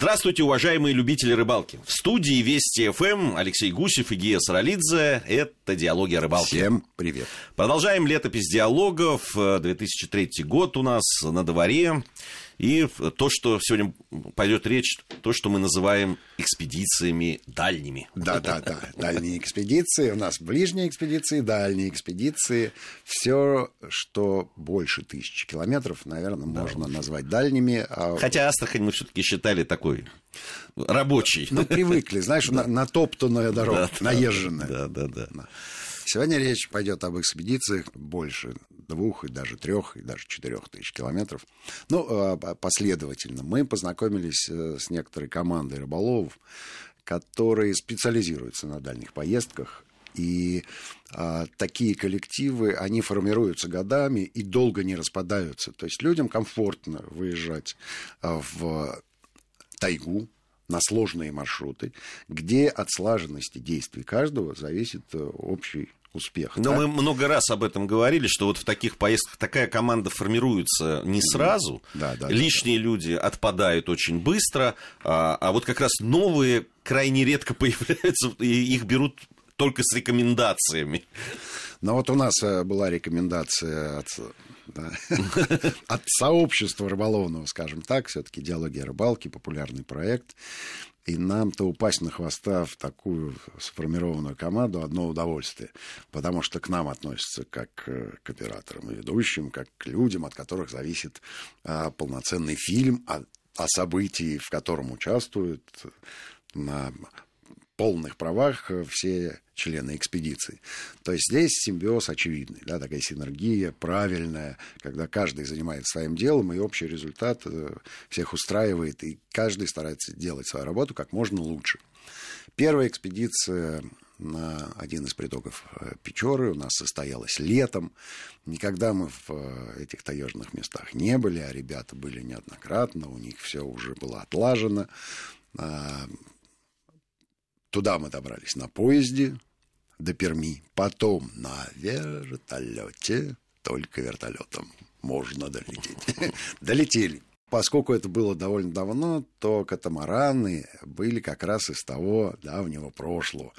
Здравствуйте, уважаемые любители рыбалки. В студии Вести ФМ Алексей Гусев и Гия Саралидзе. Это «Диалоги о рыбалке». Всем привет. Продолжаем летопись диалогов. 2003 год у нас на дворе. И то, что сегодня пойдет речь, то, что мы называем экспедициями дальними. Да, да, да. Дальние экспедиции. У нас ближние экспедиции, дальние экспедиции. Все, что больше тысячи километров, наверное, да, можно лучше. назвать дальними. А... Хотя Астрахань мы все-таки считали такой рабочий. Ну, привыкли, знаешь, да. на, натоптанная дорога, да, наезженная. Да, да, да. Сегодня речь пойдет об экспедициях больше двух и даже трех и даже четырех тысяч километров. Ну, а, последовательно. Мы познакомились э, с некоторой командой рыболовов, которые специализируются на дальних поездках. И а, такие коллективы, они формируются годами и долго не распадаются. То есть людям комфортно выезжать а, в тайгу, на сложные маршруты, где от слаженности действий каждого зависит э, общий успех. Но да? мы много раз об этом говорили, что вот в таких поездках такая команда формируется не сразу. Да, да, Лишние да, люди отпадают очень быстро, а, а вот как раз новые крайне редко появляются, и их берут только с рекомендациями. Но вот у нас э, была рекомендация от, да, от сообщества рыболовного, скажем так, все-таки диалоги о рыбалке, популярный проект. И нам-то упасть на хвоста в такую сформированную команду одно удовольствие. Потому что к нам относятся как к операторам и ведущим, как к людям, от которых зависит а, полноценный фильм о, о событии, в котором участвуют на полных правах все члены экспедиции. То есть здесь симбиоз очевидный, да, такая синергия правильная, когда каждый занимается своим делом, и общий результат э, всех устраивает, и каждый старается делать свою работу как можно лучше. Первая экспедиция на один из притоков э, Печоры у нас состоялась летом. Никогда мы в э, этих таежных местах не были, а ребята были неоднократно, у них все уже было отлажено. А, Туда мы добрались на поезде до Перми, потом на вертолете, только вертолетом можно долететь. Долетели. Поскольку это было довольно давно, то катамараны были как раз из того давнего прошлого.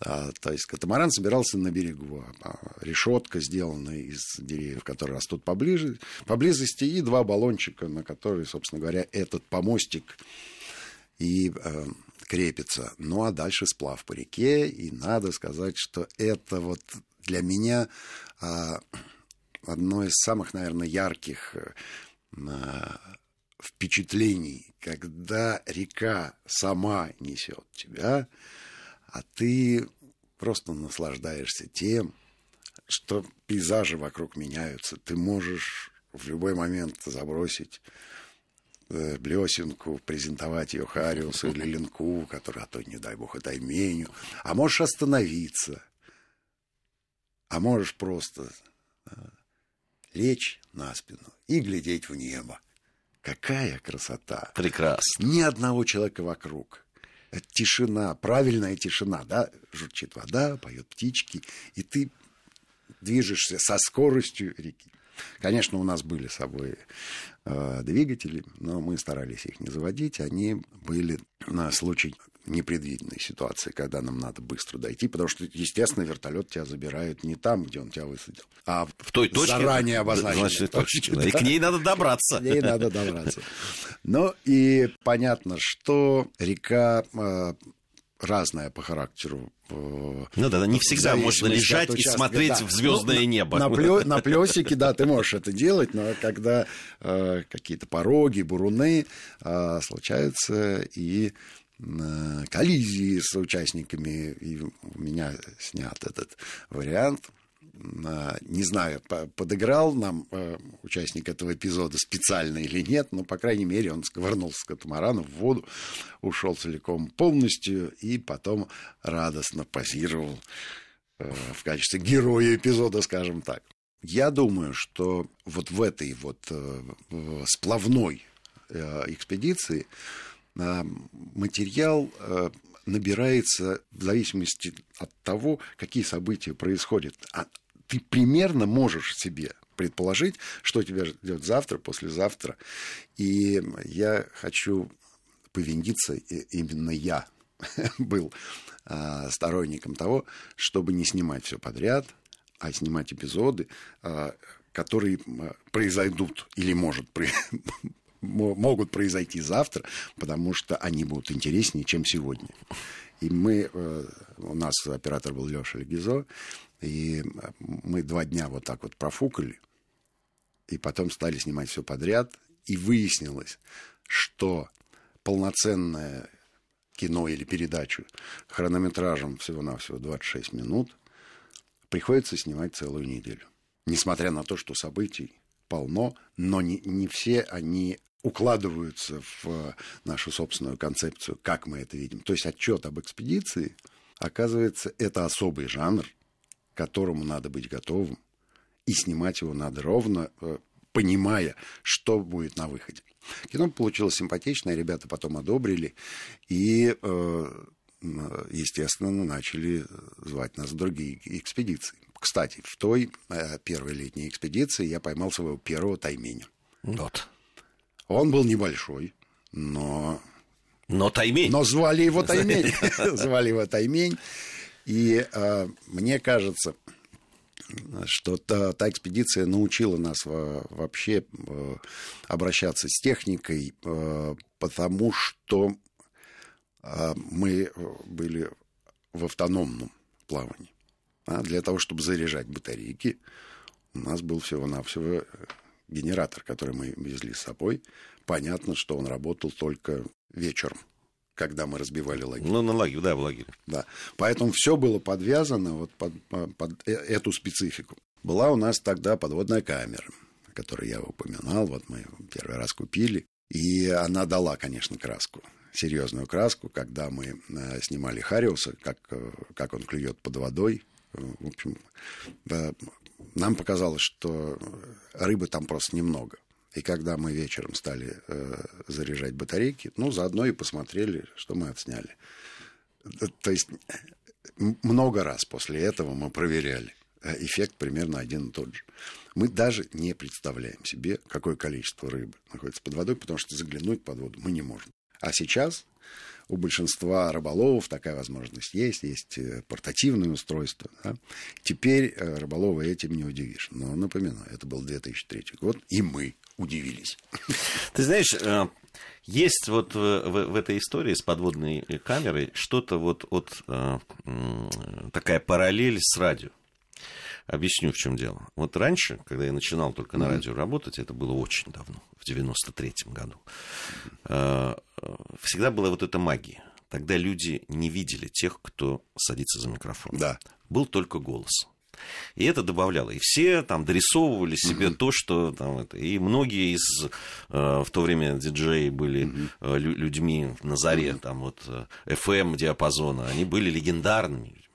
А, то есть катамаран собирался на берегу, а решетка сделана из деревьев, которые растут поближе, поблизости, и два баллончика, на которые, собственно говоря, этот помостик и э, крепится. Ну а дальше сплав по реке, и надо сказать, что это вот для меня а, одно из самых, наверное, ярких а, впечатлений, когда река сама несет тебя, а ты просто наслаждаешься тем, что пейзажи вокруг меняются. Ты можешь в любой момент забросить блесенку, презентовать ее Хариусу или Ленку, который, а то, не дай бог, это Айменю. А можешь остановиться. А можешь просто э, лечь на спину и глядеть в небо. Какая красота! Прекрасно. Ни одного человека вокруг. Тишина, правильная тишина, да? Журчит вода, поют птички, и ты движешься со скоростью реки. Конечно, у нас были с собой э, двигатели, но мы старались их не заводить. Они были на случай непредвиденной ситуации, когда нам надо быстро дойти, потому что, естественно, вертолет тебя забирает не там, где он тебя высадил, а в той точке, заранее обозначенной точке. Да. И к ней надо добраться. К ней надо добраться. Ну и понятно, что река э, разная по характеру. Ну да, да не всегда можно лежать и смотреть да. в звездное ну, небо. На, на, на плесике, да, ты можешь это делать, но когда э, какие-то пороги, буруны э, случаются и э, коллизии с участниками, и у меня снят этот вариант не знаю, подыграл нам э, участник этого эпизода специально или нет, но, по крайней мере, он сковырнулся с катамарана в воду, ушел целиком полностью и потом радостно позировал э, в качестве героя эпизода, скажем так. Я думаю, что вот в этой вот э, сплавной экспедиции материал набирается в зависимости от того, какие события происходят. Ты примерно можешь себе предположить, что тебя ждет завтра, послезавтра. И я хочу повиндиться, именно я был а, сторонником того, чтобы не снимать все подряд, а снимать эпизоды, а, которые произойдут или может могут произойти завтра, потому что они будут интереснее, чем сегодня. И мы, э, у нас оператор был Леша Легизо, и мы два дня вот так вот профукали, и потом стали снимать все подряд, и выяснилось, что полноценное кино или передачу хронометражем всего-навсего 26 минут приходится снимать целую неделю. Несмотря на то, что событий полно, но не, не все они укладываются в нашу собственную концепцию, как мы это видим. То есть отчет об экспедиции, оказывается, это особый жанр, к которому надо быть готовым, и снимать его надо ровно, э, понимая, что будет на выходе. Кино получилось симпатичное, ребята потом одобрили, и, э, естественно, начали звать нас в другие экспедиции. Кстати, в той э, первой летней экспедиции я поймал своего первого тайменя. Вот. Он был небольшой, но... Но Таймень. Но звали его Таймень. Звали его Таймень. И э, мне кажется, что та, та экспедиция научила нас вообще э, обращаться с техникой, э, потому что э, мы были в автономном плавании. А для того, чтобы заряжать батарейки, у нас был всего-навсего генератор, который мы везли с собой, понятно, что он работал только вечером, когда мы разбивали лагерь. Ну, на лагерь, да, в лагере. Да. Поэтому все было подвязано вот под, под э, эту специфику. Была у нас тогда подводная камера, которую я упоминал, вот мы первый раз купили, и она дала, конечно, краску серьезную краску, когда мы э, снимали Хариуса, как, э, как он клюет под водой. В общем, нам показалось, что рыбы там просто немного. И когда мы вечером стали э, заряжать батарейки, ну, заодно и посмотрели, что мы отсняли. То есть много раз после этого мы проверяли. Э, эффект примерно один и тот же. Мы даже не представляем себе, какое количество рыбы находится под водой, потому что заглянуть под воду мы не можем. А сейчас у большинства рыболовов такая возможность есть, есть э, портативное устройство. Да? Теперь э, рыболова этим не удивишь. Но напоминаю, это был 2003 год, и мы удивились. Ты знаешь, э, есть вот в, в, этой истории с подводной камерой что-то вот, вот такая параллель с радио. Объясню, в чем дело. Вот раньше, когда я начинал только на радио работать, это было очень давно, в 93-м году, э, всегда была вот эта магия. Тогда люди не видели тех, кто садится за микрофон. Да. Был только голос. И это добавляло. И все там дорисовывали себе mm-hmm. то, что там это. И многие из э, в то время диджеи были mm-hmm. э, людьми на заре, mm-hmm. там вот э, FM диапазона, они были легендарными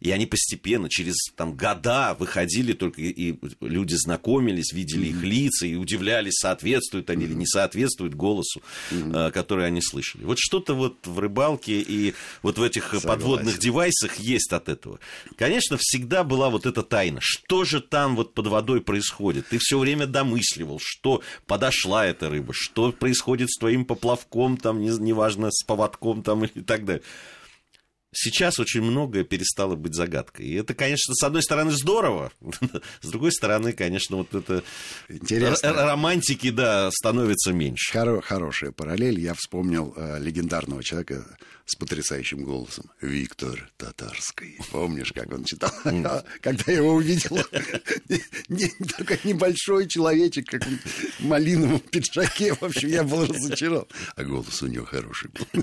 и они постепенно, через там, года выходили только, и люди знакомились, видели mm-hmm. их лица и удивлялись, соответствуют они mm-hmm. или не соответствуют голосу, mm-hmm. который они слышали. Вот что-то вот в рыбалке и вот в этих Согласен. подводных девайсах есть от этого. Конечно, всегда была вот эта тайна. Что же там вот под водой происходит? Ты все время домысливал, что подошла эта рыба, что происходит с твоим поплавком, там, неважно, с поводком там и так далее сейчас очень многое перестало быть загадкой. И это, конечно, с одной стороны здорово, с другой стороны, конечно, вот это Интересно. романтики, да, становится меньше. Хоро- хорошая параллель. Я вспомнил э, легендарного человека с потрясающим голосом. Виктор Татарский. Помнишь, как он читал? Когда я его увидел, такой небольшой человечек, как в малиновом пиджаке. В общем, я был разочарован. А голос у него хороший был.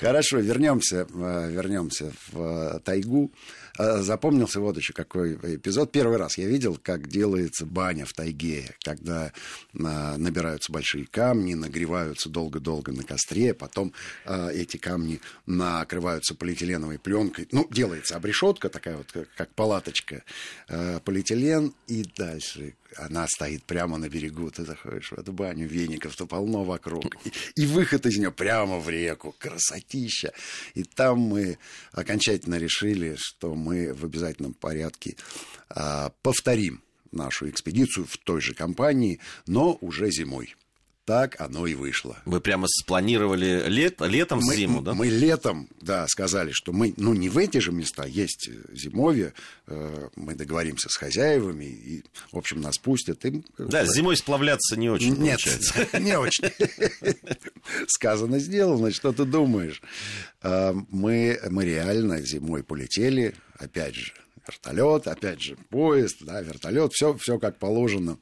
Хорошо, вернемся, э, вернемся в э, тайгу. Э, запомнился вот еще какой эпизод. Первый раз я видел, как делается баня в тайге, когда набираются большие камни, нагреваются долго-долго на костре, потом эти камни накрываются полиэтиленовой пленкой. Ну, делается обрешетка такая вот, как палаточка, полиэтилен, и дальше она стоит прямо на берегу, ты заходишь в эту баню, веников-то полно вокруг, и, и выход из нее прямо в реку, красотища. И там мы окончательно решили, что мы в обязательном порядке а, повторим нашу экспедицию в той же компании, но уже зимой. Так оно и вышло. Вы прямо спланировали лет, летом мы, зиму, да? Мы летом, да, сказали, что мы, ну, не в эти же места, есть зимовье, э, мы договоримся с хозяевами, и, в общем, нас пустят. Им, да, зимой сплавляться не очень Нет, не очень. Сказано, сделано, что ты думаешь? Э, мы, мы реально зимой полетели, опять же, вертолет, опять же, поезд, да, вертолет, все, все как положено.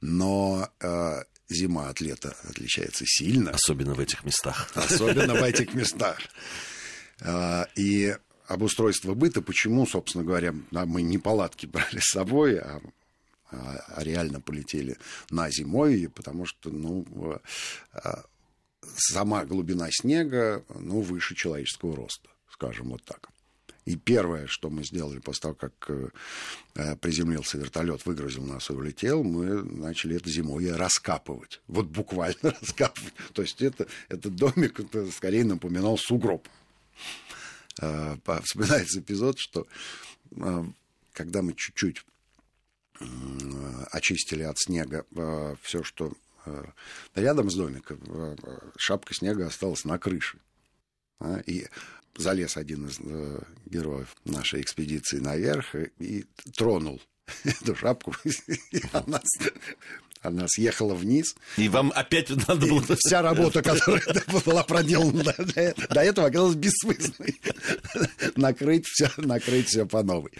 Но э, зима от лета отличается сильно. Особенно в этих местах. Особенно в этих местах. А, и обустройство быта, почему, собственно говоря, мы не палатки брали с собой, а, а, а реально полетели на зимой, потому что, ну, сама глубина снега, ну, выше человеческого роста, скажем вот так. И первое, что мы сделали после того, как э, приземлился вертолет, выгрузил нас и улетел, мы начали это зимой раскапывать. Вот буквально раскапывать. То есть это, этот домик это скорее напоминал сугроб. Э, вспоминается эпизод, что э, когда мы чуть-чуть очистили от снега все, что рядом с домиком, шапка снега осталась на крыше. А, и залез один из э, героев нашей экспедиции наверх и, и тронул эту шапку, она, она съехала вниз. И вам опять надо было... И вся работа, которая была проделана до, до этого, оказалась бессмысленной. накрыть все, накрыть все по новой.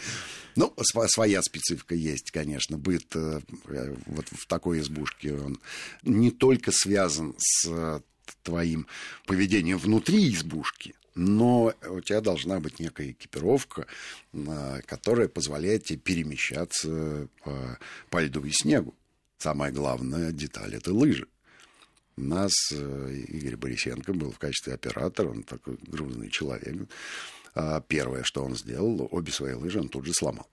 Ну, своя специфика есть, конечно. Быт э, вот в такой избушке, он не только связан с твоим поведением внутри избушки, но у тебя должна быть некая экипировка, а, которая позволяет тебе перемещаться по, по льду и снегу. Самая главная деталь – это лыжи. У нас э, Игорь Борисенко был в качестве оператора, он такой грузный человек. А первое, что он сделал, обе свои лыжи он тут же сломал.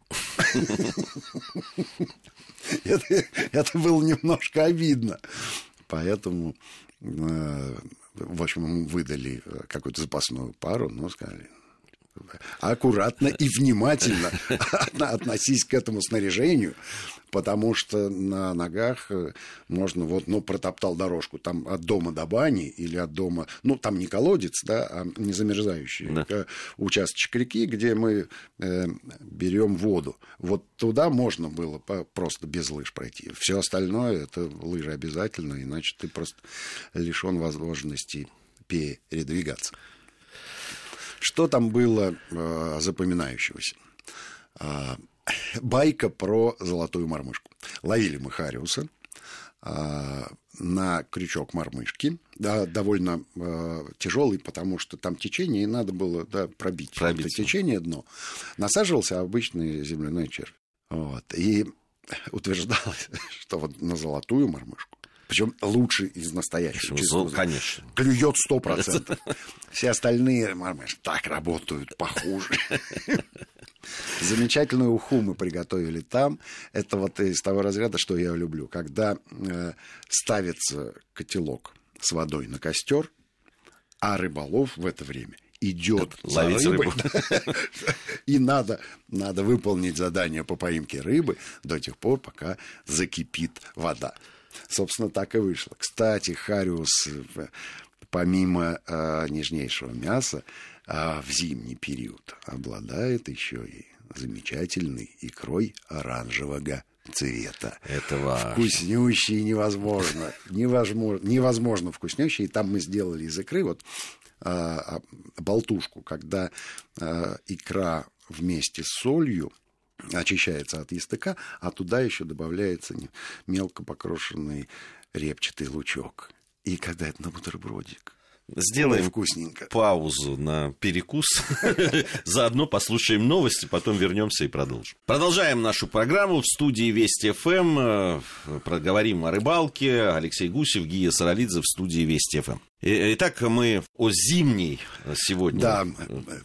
Это было немножко обидно. Поэтому э, в общем, выдали э, какую-то запасную пару, но сказали, аккуратно и внимательно относись к этому снаряжению, потому что на ногах э, можно вот, ну, протоптал дорожку там от дома до бани или от дома, ну, там не колодец, да, а не замерзающий да. Э, участочек реки, где мы э, берем воду. Вот туда можно было просто без лыж пройти. Все остальное это лыжи обязательно, иначе ты просто лишен возможности передвигаться. Что там было э, запоминающегося? Э, байка про золотую мормышку. Ловили мы Хариуса э, на крючок мормышки, да, довольно э, тяжелый, потому что там течение, и надо было да, пробить, пробить это течение дно. Насаживался обычный земляной червь. Вот. И утверждалось, что вот на золотую мормышку причем лучший из настоящих. Честно, конечно. Клюет сто процентов. Все остальные мармеш так работают похуже. Замечательную уху мы приготовили там. Это вот из того разряда, что я люблю. Когда э, ставится котелок с водой на костер, а рыболов в это время идет ловить рыбу. И надо, надо выполнить задание по поимке рыбы до тех пор, пока закипит вода. Собственно, так и вышло. Кстати, Хариус, э, помимо э, нежнейшего мяса, э, в зимний период обладает еще и замечательной икрой оранжевого цвета. Это важно. Вкуснющий невозможно. Невозможно, невозможно вкуснющий. И там мы сделали из икры вот а, болтушку, когда а, икра вместе с солью очищается от языка, а туда еще добавляется мелко покрошенный репчатый лучок. И когда это на бутербродик, Сделаем вкусненько. паузу на перекус. Заодно послушаем новости, потом вернемся и продолжим. Продолжаем нашу программу в студии Вести ФМ. Э, проговорим о рыбалке. Алексей Гусев, Гия Саралидзе в студии Вести ФМ. Итак, мы о зимней сегодня да,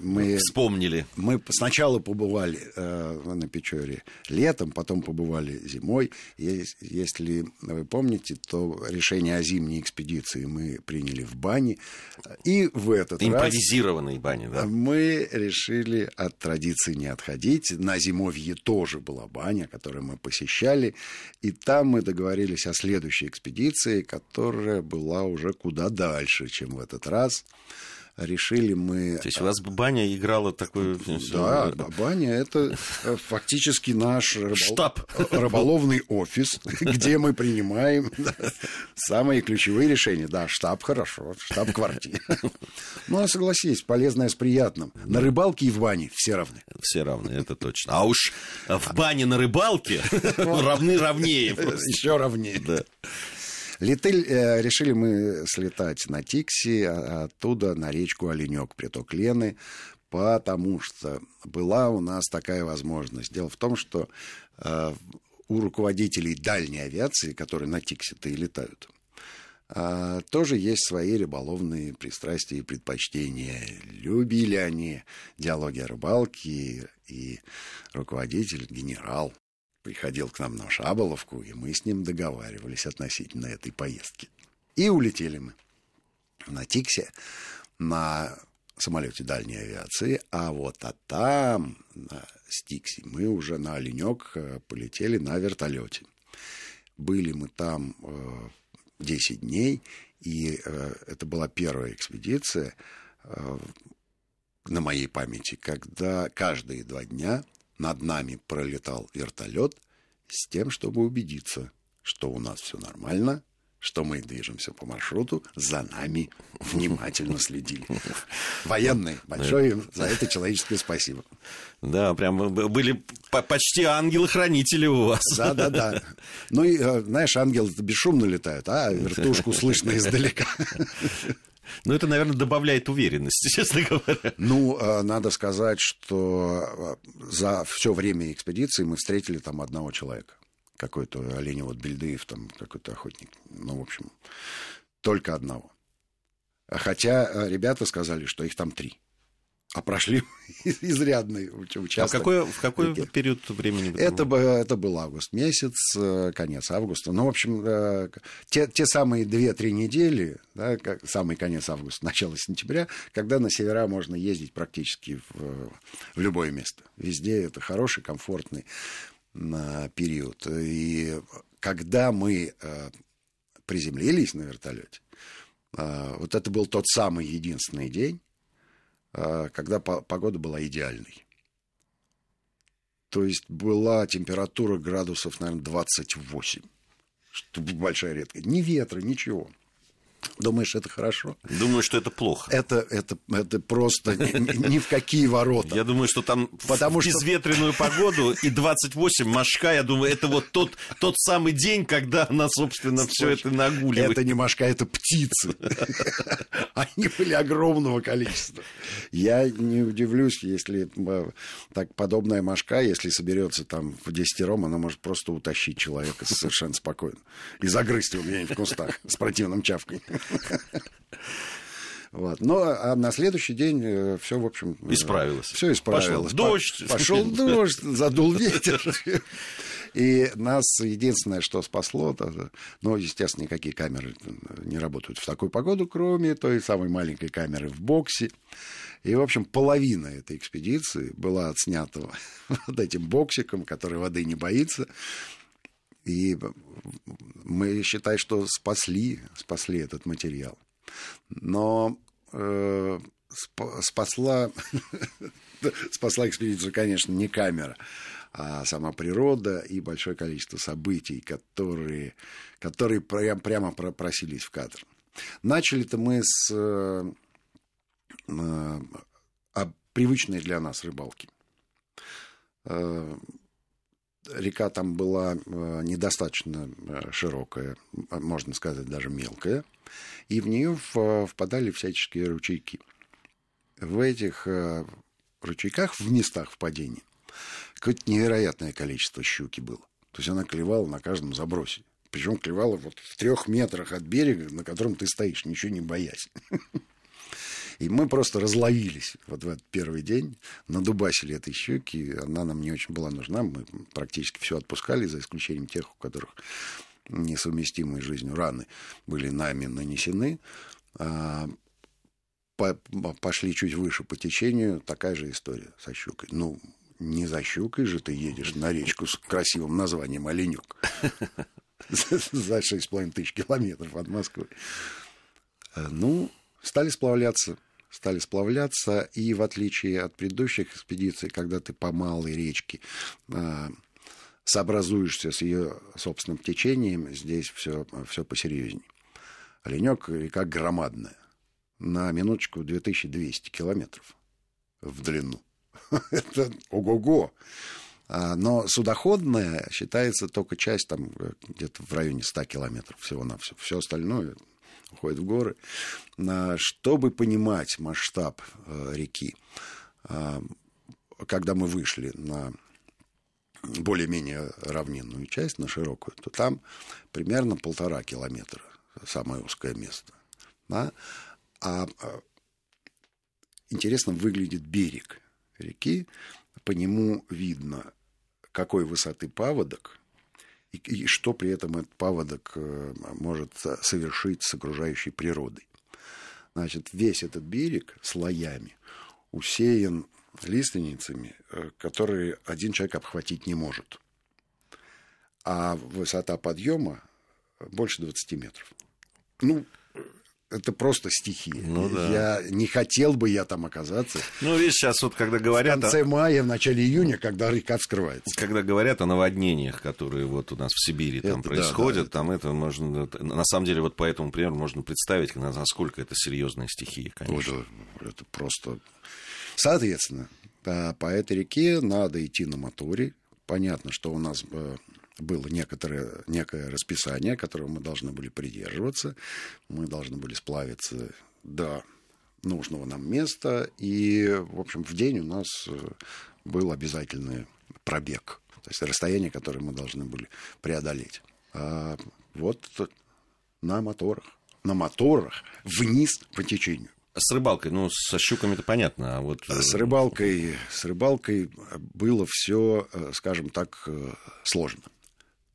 мы, вспомнили. Мы сначала побывали э, на Печоре летом, потом побывали зимой. Если вы помните, то решение о зимней экспедиции мы приняли в бане. И в этот Импровизированной раз бани, да? мы решили от традиции не отходить. На Зимовье тоже была баня, которую мы посещали. И там мы договорились о следующей экспедиции, которая была уже куда дальше, чем в этот раз решили мы... То есть у вас баня играла такой... Да, баня это э, фактически наш рыбол... штаб рыболовный офис, где мы принимаем самые ключевые решения. Да, штаб хорошо, штаб-квартира. Ну, а согласись, полезное с приятным. На рыбалке и в бане все равны. Все равны, это точно. А уж в бане на рыбалке равны равнее. Еще равнее. Да. Летель, э, решили мы слетать на Тикси, а оттуда на речку Оленек, приток Лены, потому что была у нас такая возможность. Дело в том, что э, у руководителей дальней авиации, которые на Тиксе-то и летают, э, тоже есть свои рыболовные пристрастия и предпочтения. Любили они диалоги о рыбалке, и руководитель, генерал, приходил к нам на Шаболовку, и мы с ним договаривались относительно этой поездки. И улетели мы на Тиксе, на самолете дальней авиации, а вот а там, на Стиксе, мы уже на Оленек э, полетели на вертолете. Были мы там 10 э, дней, и э, это была первая экспедиция на моей памяти, когда каждые два дня над нами пролетал вертолет с тем, чтобы убедиться, что у нас все нормально, что мы движемся по маршруту, за нами внимательно следили. Военные, большое им за это человеческое спасибо. Да, прям были почти ангелы-хранители у вас. Да, да, да. Ну и, э, знаешь, ангелы бесшумно летают, а вертушку слышно издалека. Ну, это, наверное, добавляет уверенности, честно говоря. Ну, э, надо сказать, что э, за все время экспедиции мы встретили там одного человека. Какой-то оленевод Бельдыев, там какой-то охотник. Ну, в общем, только одного. Хотя э, ребята сказали, что их там три а прошли изрядный участок. А в какой, в какой период времени? Это, это был август месяц, э, конец августа. Ну, в общем, э, те, те самые 2-3 недели, да, самый конец августа, начало сентября, когда на севера можно ездить практически в, в любое место. Везде это хороший, комфортный период. И когда мы э, приземлились на вертолете, вот это был тот самый единственный день, а, когда погода была идеальной. То есть была температура градусов, наверное, 28. Что большая редкость. Ни ветра, ничего. Думаешь, это хорошо? Думаю, что это плохо. Это, это, это просто ни, ни в какие ворота. Я думаю, что там Потому в безветренную что... погоду и 28 мошка, я думаю, это вот тот, тот самый день, когда она, собственно, все это нагуливает. Это не мошка, это птицы. Они были огромного количества. Я не удивлюсь, если э, так подобная мошка, если соберется там в десятером, она может просто утащить человека совершенно спокойно и загрызть его где-нибудь в кустах с противным чавкой. Вот. Но а на следующий день э, все, в общем... Э, исправилось. Все исправилось. Пошел дождь. Пошел дождь, задул ветер. И нас единственное, что спасло, это, ну, естественно, никакие камеры не работают в такую погоду, кроме той самой маленькой камеры в боксе. И, в общем, половина этой экспедиции была отснята вот этим боксиком, который воды не боится. И мы считаем, что спасли, спасли этот материал. Но э, спасла, спасла экспедицию, конечно, не камера, а сама природа и большое количество событий, которые, которые прям, прямо просились в кадр. Начали-то мы с э, э, привычной для нас рыбалки. Э, река там была э, недостаточно э, широкая, можно сказать, даже мелкая, и в нее впадали всяческие ручейки. В этих э, ручейках, в местах впадения, какое-то невероятное количество щуки было. То есть она клевала на каждом забросе. Причем клевала вот в трех метрах от берега, на котором ты стоишь, ничего не боясь. И мы просто разловились вот в этот первый день, надубасили этой щеки, она нам не очень была нужна, мы практически все отпускали, за исключением тех, у которых несовместимые жизнью раны были нами нанесены. А, по, пошли чуть выше по течению, такая же история со щукой. Ну, не за щукой же ты едешь на речку с красивым названием Оленюк за 6,5 тысяч километров от Москвы. Э, ну, стали сплавляться стали сплавляться, и в отличие от предыдущих экспедиций, когда ты по малой речке э, сообразуешься с ее собственным течением, здесь все, все посерьезнее. Оленек река громадная. На минуточку 2200 километров в длину. Это ого-го. А, но судоходная считается только часть, там, где-то в районе 100 километров всего на все. Все остальное уходит в горы. Чтобы понимать масштаб э, реки, а, когда мы вышли на более-менее равнинную часть, на широкую, то там примерно полтора километра самое узкое место. Да? А, а интересно выглядит берег реки, по нему видно, какой высоты паводок, и, и что при этом этот паводок э, может совершить с окружающей природой. Значит, весь этот берег слоями усеян лиственницами, э, которые один человек обхватить не может. А высота подъема больше 20 метров. Ну, это просто стихия. Ну, да. Я не хотел бы я там оказаться. Ну, видишь, сейчас вот когда говорят... В конце мая, в начале июня, когда река вскрывается. Когда говорят о наводнениях, которые вот у нас в Сибири это, там происходят, да, да, там это... это можно... На самом деле, вот по этому примеру можно представить, насколько это серьезная стихия, конечно. Это, это просто... Соответственно, по этой реке надо идти на моторе. Понятно, что у нас э, было некоторое, некое расписание, которого мы должны были придерживаться. Мы должны были сплавиться до нужного нам места. И, в общем, в день у нас э, был обязательный пробег. То есть расстояние, которое мы должны были преодолеть. А вот на моторах. На моторах вниз по течению. С рыбалкой, ну, со щуками это понятно, а вот... Э, с рыбалкой, с рыбалкой было все, э, скажем так, сложно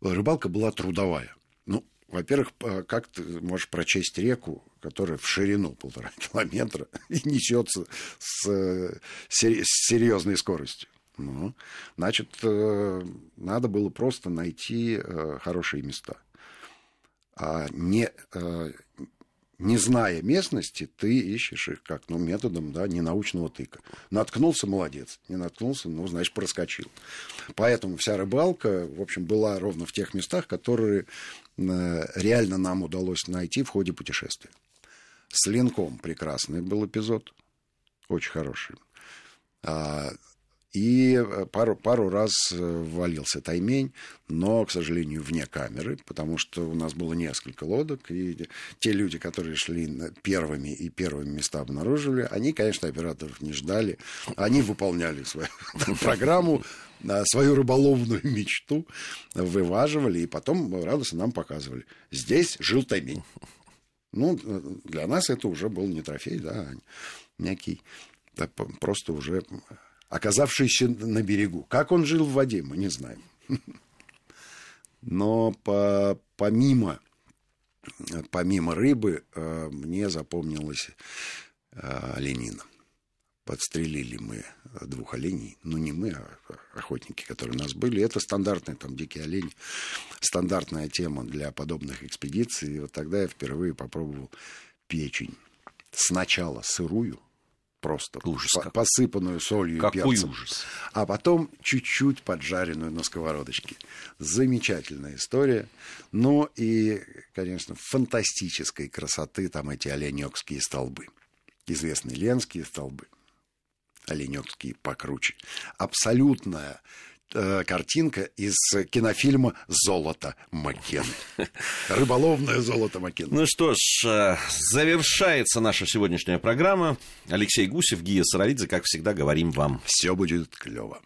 рыбалка была трудовая. Ну, во-первых, как ты можешь прочесть реку, которая в ширину полтора километра и несется с, с серьезной скоростью? Ну, значит, э, надо было просто найти э, хорошие места. А не, э, не зная местности, ты ищешь их как, ну, методом, да, ненаучного тыка. Наткнулся, молодец. Не наткнулся, ну, значит, проскочил. Поэтому вся рыбалка, в общем, была ровно в тех местах, которые э, реально нам удалось найти в ходе путешествия. С линком прекрасный был эпизод, очень хороший. А, и э, пару, пару раз э, ввалился таймень, но, к сожалению, вне камеры, потому что у нас было несколько лодок, и те люди, которые шли первыми и первыми места обнаружили, они, конечно, операторов не ждали, они выполняли свою программу, а, свою рыболовную мечту, вываживали, и потом радостно нам показывали. Здесь жил таймень. Ну, э, для нас это уже был не трофей, да, а некий, да, просто уже оказавшийся на берегу. Как он жил в воде, мы не знаем. Но по, помимо, помимо рыбы э, мне запомнилась э, оленина. Подстрелили мы двух оленей. Ну, не мы, а охотники, которые у нас были. Это стандартный там дикий олень. Стандартная тема для подобных экспедиций. И вот тогда я впервые попробовал печень. Сначала сырую, просто ужас по посыпанную солью Какой и перцем. ужас. А потом чуть-чуть поджаренную на сковородочке. Замечательная история. Ну и, конечно, фантастической красоты там эти оленёкские столбы. Известные ленские столбы. Оленёкские покруче. Абсолютная Э, картинка из кинофильма «Золото Маккен». Рыболовное золото Маккен. Ну что ж, э, завершается наша сегодняшняя программа. Алексей Гусев, Гия Саралидзе, как всегда, говорим вам. Все будет клево.